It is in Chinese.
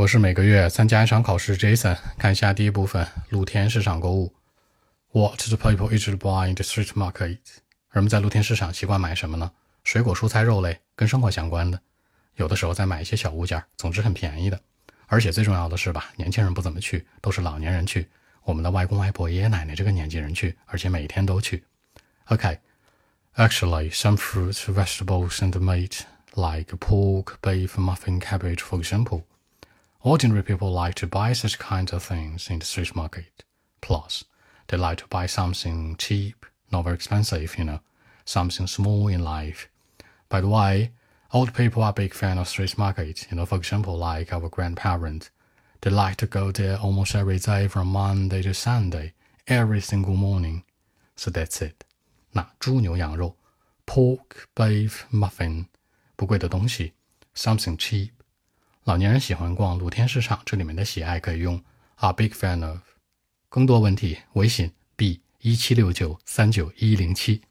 我是每个月参加一场考试，Jason。看一下第一部分，露天市场购物。What do people usually buy in the street market？人们在露天市场习惯买什么呢？水果、蔬菜、肉类，跟生活相关的。有的时候再买一些小物件，总之很便宜的。而且最重要的是吧，年轻人不怎么去，都是老年人去。我们的外公外婆、爷爷奶奶这个年纪人去，而且每天都去。OK，actually some fruits, vegetables and meat like pork, beef, muffin, cabbage, for example. Ordinary people like to buy such kinds of things in the street market. Plus, they like to buy something cheap, not very expensive, you know, something small in life. By the way, old people are big fan of street market. You know, for example, like our grandparents, they like to go there almost every day from Monday to Sunday, every single morning. So that's it. 那猪牛羊肉，pork, beef, muffin，不贵的东西，something cheap。 老年人喜欢逛露天市场，这里面的喜爱可以用 a big fan of。更多问题，微信 b 一七六九三九一零七。